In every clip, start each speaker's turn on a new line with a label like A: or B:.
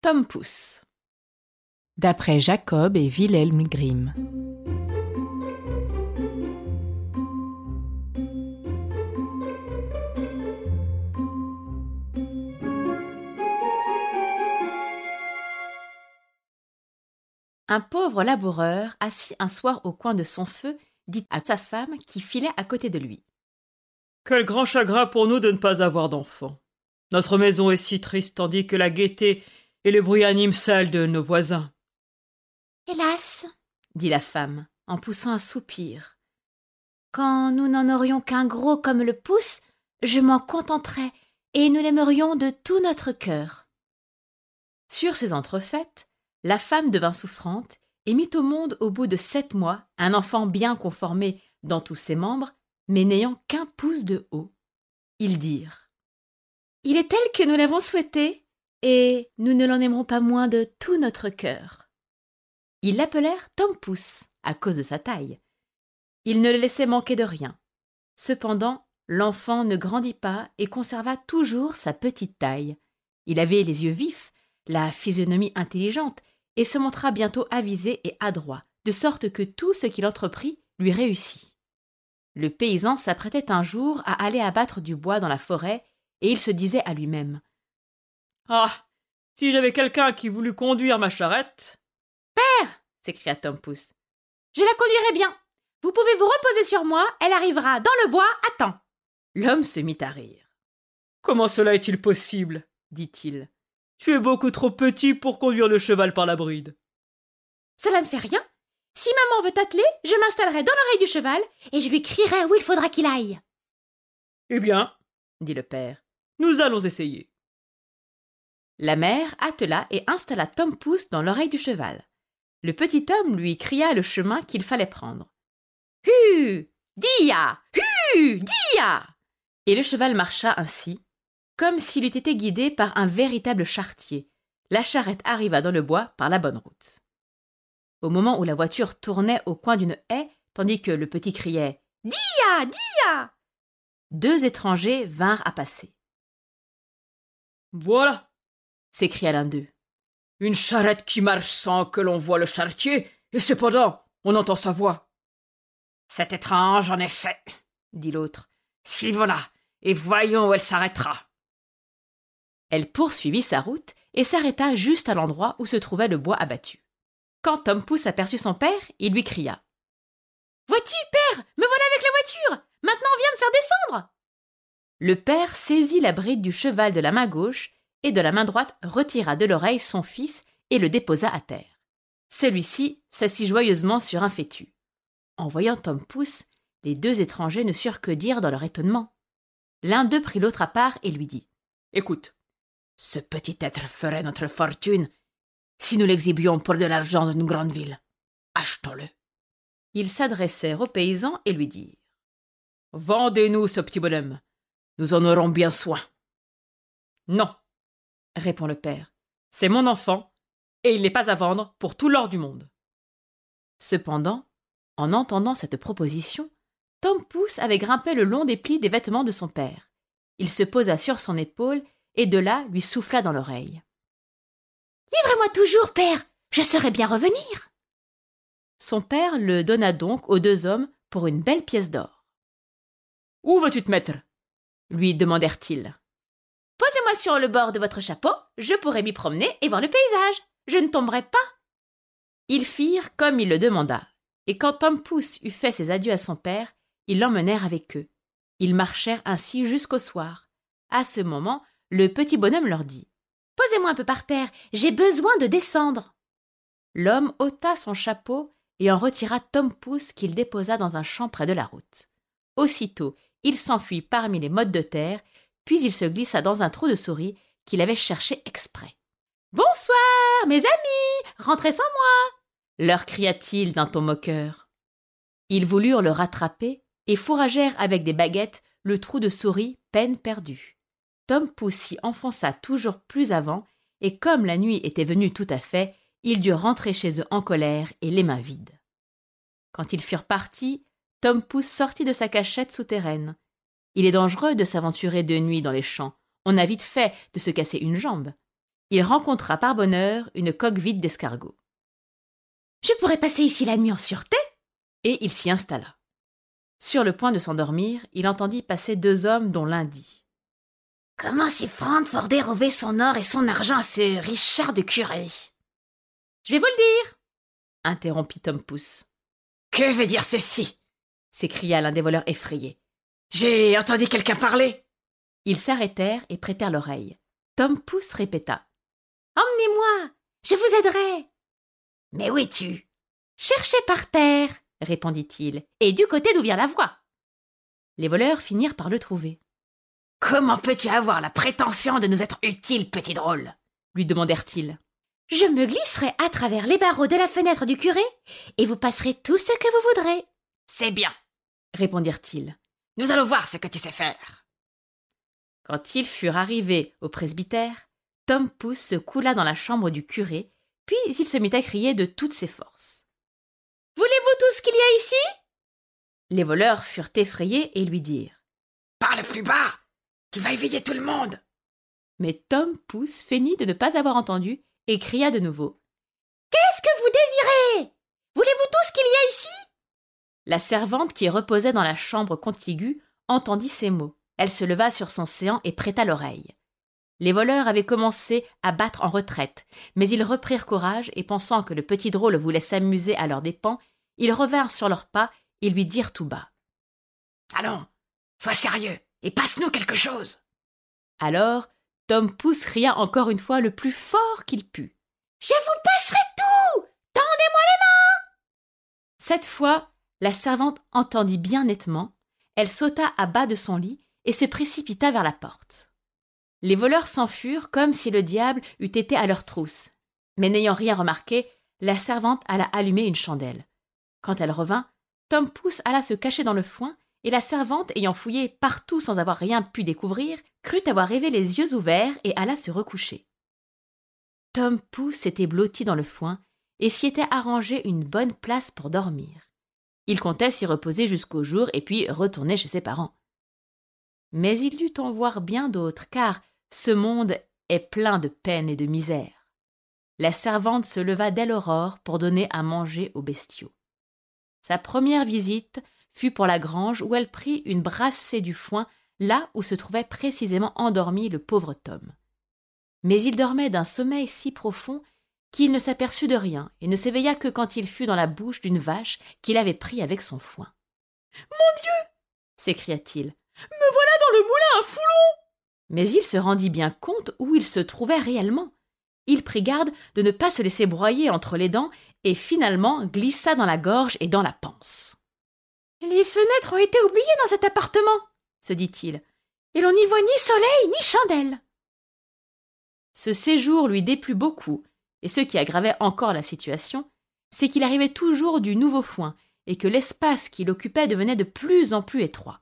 A: Tom Pouce. D'après Jacob et Wilhelm Grimm. Un pauvre laboureur, assis un soir au coin de son feu, dit à sa femme qui filait à côté de lui.
B: Quel grand chagrin pour nous de ne pas avoir d'enfants. Notre maison est si triste tandis que la gaieté et le bruit animent celle de nos voisins.
C: Hélas, dit la femme, en poussant un soupir. Quand nous n'en aurions qu'un gros comme le pouce, je m'en contenterais, et nous l'aimerions de tout notre cœur.
A: Sur ces entrefaites, la femme devint souffrante et mit au monde au bout de sept mois un enfant bien conformé dans tous ses membres, mais n'ayant qu'un pouce de haut. Ils dirent Il est tel que nous l'avons souhaité, et nous ne l'en aimerons pas moins de tout notre cœur. Ils l'appelèrent Tom Pouce, à cause de sa taille. Il ne le laissait manquer de rien. Cependant, l'enfant ne grandit pas et conserva toujours sa petite taille. Il avait les yeux vifs, la physionomie intelligente, et se montra bientôt avisé et adroit, de sorte que tout ce qu'il entreprit lui réussit. Le paysan s'apprêtait un jour à aller abattre du bois dans la forêt, et il se disait à lui-même
B: Ah Si j'avais quelqu'un qui voulut conduire ma charrette.
C: Père s'écria Tom Pouce. Je la conduirai bien. Vous pouvez vous reposer sur moi, elle arrivera dans le bois à temps.
A: L'homme se mit à rire.
B: Comment cela est-il possible dit-il. Tu es beaucoup trop petit pour conduire le cheval par la bride.
C: Cela ne fait rien. Si maman veut t'atteler, je m'installerai dans l'oreille du cheval et je lui crierai où il faudra qu'il aille.
B: Eh bien, dit le père, nous allons essayer.
A: La mère attela et installa Tom Pouce dans l'oreille du cheval. Le petit homme lui cria le chemin qu'il fallait prendre. Hu Dia Hu Dia Et le cheval marcha ainsi, comme s'il eût été guidé par un véritable charretier. La charrette arriva dans le bois par la bonne route. Au moment où la voiture tournait au coin d'une haie, tandis que le petit criait Dia Dia deux étrangers vinrent à passer.
B: Voilà
A: s'écria l'un d'eux.
B: Une charrette qui marche sans que l'on voie le charretier, et cependant on entend sa voix.
D: C'est étrange, en effet, dit l'autre. Suivons-la, et voyons où elle s'arrêtera.
A: Elle poursuivit sa route et s'arrêta juste à l'endroit où se trouvait le bois abattu. Quand Tom Pouce aperçut son père, il lui cria. Vois-tu, père, me voilà avec la voiture. Maintenant viens me faire descendre. Le père saisit la bride du cheval de la main gauche et de la main droite retira de l'oreille son fils et le déposa à terre. Celui-ci s'assit joyeusement sur un fétu. En voyant Tom Pouce, les deux étrangers ne surent que dire dans leur étonnement. L'un d'eux prit l'autre à part et lui dit
D: Écoute, ce petit être ferait notre fortune si nous l'exhibions pour de l'argent dans une grande ville. Achetons-le.
A: Ils s'adressèrent au paysan et lui dirent
B: Vendez-nous ce petit bonhomme. Nous en aurons bien soin.
A: Non, répond le père. C'est mon enfant, et il n'est pas à vendre pour tout l'or du monde. Cependant, en entendant cette proposition, Tom Pouce avait grimpé le long des plis des vêtements de son père. Il se posa sur son épaule et de là lui souffla dans l'oreille.
C: Livrez-moi toujours, père, je saurai bien revenir.
A: Son père le donna donc aux deux hommes pour une belle pièce d'or.
B: Où veux-tu te mettre?
A: lui demandèrent-ils.
C: Sur le bord de votre chapeau, je pourrai m'y promener et voir le paysage. Je ne tomberai pas.
A: Ils firent comme il le demanda, et quand Tom Pouce eut fait ses adieux à son père, ils l'emmenèrent avec eux. Ils marchèrent ainsi jusqu'au soir. À ce moment, le petit bonhomme leur dit
C: Posez-moi un peu par terre, j'ai besoin de descendre.
A: L'homme ôta son chapeau et en retira Tom Pouce qu'il déposa dans un champ près de la route. Aussitôt, il s'enfuit parmi les mottes de terre, puis il se glissa dans un trou de souris qu'il avait cherché exprès.
C: Bonsoir, mes amis, rentrez sans moi
A: leur cria-t-il d'un ton moqueur. Ils voulurent le rattraper et fourragèrent avec des baguettes le trou de souris peine perdue. Tom Pouce s'y enfonça toujours plus avant, et comme la nuit était venue tout à fait, ils durent rentrer chez eux en colère et les mains vides. Quand ils furent partis, Tom Pouce sortit de sa cachette souterraine. Il est dangereux de s'aventurer de nuit dans les champs. On a vite fait de se casser une jambe. il rencontra par bonheur une coque vide d'escargot.
C: Je pourrais passer ici la nuit en sûreté?
A: Et il s'y installa. Sur le point de s'endormir, il entendit passer deux hommes dont l'un dit
C: Comment s'y prendre pour dérober son or et son argent à ce Richard de Curé
A: Je vais vous le dire interrompit Tom Pouce.
D: Que veut dire ceci?
A: s'écria l'un des voleurs effrayés.
D: J'ai entendu quelqu'un parler.
A: Ils s'arrêtèrent et prêtèrent l'oreille. Tom Pouce répéta.
C: Emmenez-moi. Je vous aiderai.
D: Mais où es-tu?
C: Cherchez par terre, répondit-il, et du côté d'où vient la voix.
A: Les voleurs finirent par le trouver.
D: Comment peux-tu avoir la prétention de nous être utile, petit drôle?
A: lui demandèrent-ils.
C: Je me glisserai à travers les barreaux de la fenêtre du curé, et vous passerez tout ce que vous voudrez.
D: C'est bien,
A: répondirent-ils.
D: Nous allons voir ce que tu sais faire.
A: Quand ils furent arrivés au presbytère, Tom Pouce se coula dans la chambre du curé, puis il se mit à crier de toutes ses forces.
C: Voulez-vous tout ce qu'il y a ici?
A: Les voleurs furent effrayés et lui dirent.
D: Parle plus bas. Tu vas éveiller tout le monde.
A: Mais Tom Pouce feignit de ne pas avoir entendu et cria de nouveau.
C: Qu'est-ce que vous désirez? Voulez-vous tout ce qu'il y a ici?
A: La servante qui reposait dans la chambre contiguë entendit ces mots. Elle se leva sur son séant et prêta l'oreille. Les voleurs avaient commencé à battre en retraite, mais ils reprirent courage et pensant que le petit drôle voulait s'amuser à leurs dépens, ils revinrent sur leurs pas et lui dirent tout bas.
D: Allons, sois sérieux et passe-nous quelque chose.
A: Alors, Tom Pouce cria encore une fois le plus fort qu'il put.
C: Je vous passerai tout. Tendez-moi les mains.
A: Cette fois, la servante entendit bien nettement. Elle sauta à bas de son lit et se précipita vers la porte. Les voleurs s'enfurent comme si le diable eût été à leur trousse. Mais n'ayant rien remarqué, la servante alla allumer une chandelle. Quand elle revint, Tom Pouce alla se cacher dans le foin, et la servante, ayant fouillé partout sans avoir rien pu découvrir, crut avoir rêvé les yeux ouverts et alla se recoucher. Tom Pouce s'était blotti dans le foin et s'y était arrangé une bonne place pour dormir. Il comptait s'y reposer jusqu'au jour et puis retourner chez ses parents. Mais il dut en voir bien d'autres, car ce monde est plein de peine et de misère. La servante se leva dès l'aurore pour donner à manger aux bestiaux. Sa première visite fut pour la grange où elle prit une brassée du foin là où se trouvait précisément endormi le pauvre Tom. Mais il dormait d'un sommeil si profond qu'il ne s'aperçut de rien et ne s'éveilla que quand il fut dans la bouche d'une vache qu'il avait pris avec son foin.
B: Mon Dieu
A: s'écria-t-il.
B: Me voilà dans le moulin à foulon
A: Mais il se rendit bien compte où il se trouvait réellement. Il prit garde de ne pas se laisser broyer entre les dents et finalement glissa dans la gorge et dans la panse.
C: Les fenêtres ont été oubliées dans cet appartement, se dit-il, et l'on n'y voit ni soleil ni chandelle.
A: Ce séjour lui déplut beaucoup, et ce qui aggravait encore la situation, c'est qu'il arrivait toujours du nouveau foin, et que l'espace qu'il occupait devenait de plus en plus étroit.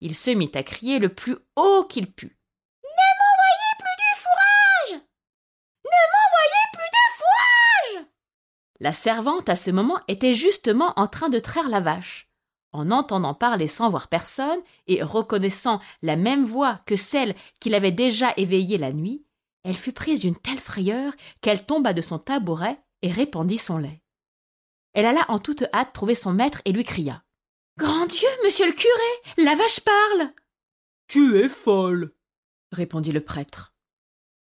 A: Il se mit à crier le plus haut qu'il put.
C: Ne m'envoyez plus du fourrage Ne m'envoyez plus de fourrage
A: La servante, à ce moment, était justement en train de traire la vache. En entendant parler sans voir personne, et reconnaissant la même voix que celle qui l'avait déjà éveillée la nuit, elle fut prise d'une telle frayeur qu'elle tomba de son tabouret et répandit son lait. Elle alla en toute hâte trouver son maître et lui cria.
C: Grand Dieu, monsieur le curé, la vache parle.
B: Tu es folle,
A: répondit le prêtre.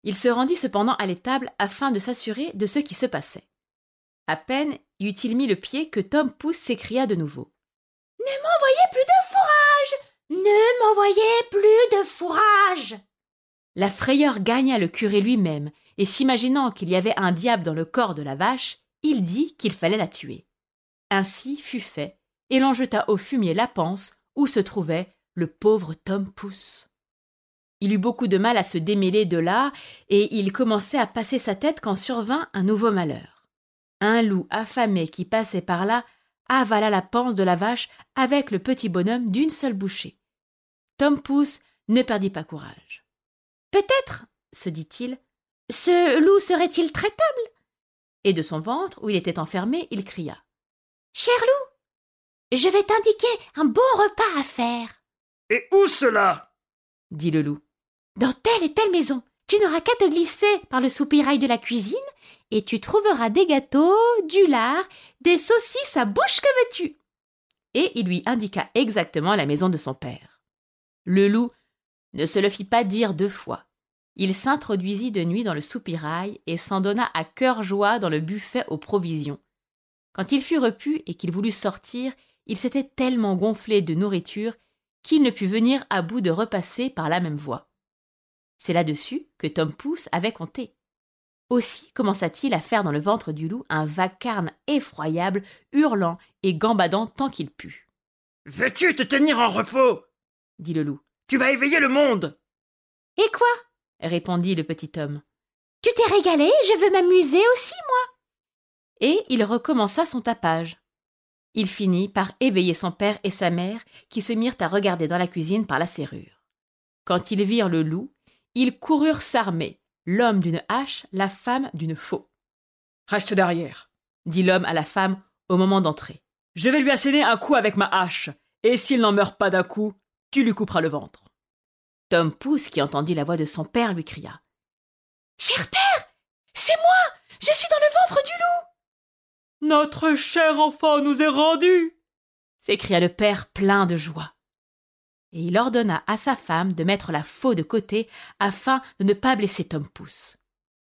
A: Il se rendit cependant à l'étable afin de s'assurer de ce qui se passait. À peine y eut-il mis le pied que Tom Pouce s'écria de nouveau.
C: Ne m'envoyez plus de fourrage. Ne m'envoyez plus de fourrage.
A: La frayeur gagna le curé lui-même, et s'imaginant qu'il y avait un diable dans le corps de la vache, il dit qu'il fallait la tuer. Ainsi fut fait, et l'on jeta au fumier la panse où se trouvait le pauvre Tom Pouce. Il eut beaucoup de mal à se démêler de là, et il commençait à passer sa tête quand survint un nouveau malheur. Un loup affamé qui passait par là avala la panse de la vache avec le petit bonhomme d'une seule bouchée. Tom Pouce ne perdit pas courage. Peut-être, se dit-il, ce loup serait-il traitable Et de son ventre, où il était enfermé, il cria.
C: Cher loup, je vais t'indiquer un bon repas à faire.
B: Et où cela?
C: dit le loup. Dans telle et telle maison. Tu n'auras qu'à te glisser par le soupirail de la cuisine et tu trouveras des gâteaux, du lard, des saucisses à bouche que veux-tu?
A: Et il lui indiqua exactement la maison de son père. Le loup ne se le fit pas dire deux fois. Il s'introduisit de nuit dans le soupirail et s'en donna à cœur joie dans le buffet aux provisions. Quand il fut repu et qu'il voulut sortir, il s'était tellement gonflé de nourriture qu'il ne put venir à bout de repasser par la même voie. C'est là-dessus que Tom Pouce avait compté. Aussi commença-t-il à faire dans le ventre du loup un vacarme effroyable, hurlant et gambadant tant qu'il put.
B: Veux-tu te tenir en repos?
A: dit le loup.
B: Tu vas éveiller le monde.
C: Et quoi?
A: répondit le petit homme.
C: Tu t'es régalé, je veux m'amuser aussi, moi.
A: Et il recommença son tapage. Il finit par éveiller son père et sa mère, qui se mirent à regarder dans la cuisine par la serrure. Quand ils virent le loup, ils coururent s'armer, l'homme d'une hache, la femme d'une faux.
B: Reste derrière,
A: dit l'homme à la femme au moment d'entrer.
B: Je vais lui asséner un coup avec ma hache, et s'il n'en meurt pas d'un coup, tu lui couperas le ventre.
A: Tom Pouce, qui entendit la voix de son père, lui cria.
C: Cher père, c'est moi, je suis dans le ventre du loup.
B: Notre cher enfant nous est rendu.
A: s'écria le père plein de joie. Et il ordonna à sa femme de mettre la faux de côté afin de ne pas blesser Tom Pouce.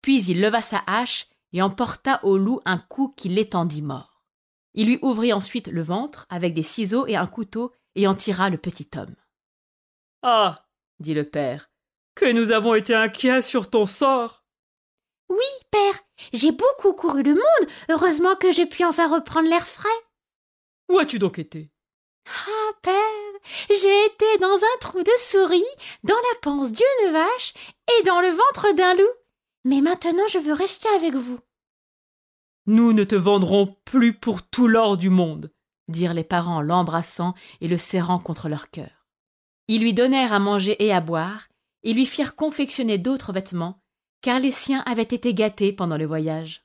A: Puis il leva sa hache et emporta au loup un coup qui l'étendit mort. Il lui ouvrit ensuite le ventre avec des ciseaux et un couteau et en tira le petit homme.
B: Ah dit le père, que nous avons été inquiets sur ton sort.
C: Oui, père, j'ai beaucoup couru le monde, heureusement que j'ai pu enfin reprendre l'air frais.
B: Où as-tu donc été?
C: Ah, père, j'ai été dans un trou de souris, dans la panse d'une vache et dans le ventre d'un loup. Mais maintenant je veux rester avec vous.
B: Nous ne te vendrons plus pour tout l'or du monde,
A: dirent les parents l'embrassant et le serrant contre leur cœur. Ils lui donnèrent à manger et à boire, et lui firent confectionner d'autres vêtements, car les siens avaient été gâtés pendant le voyage.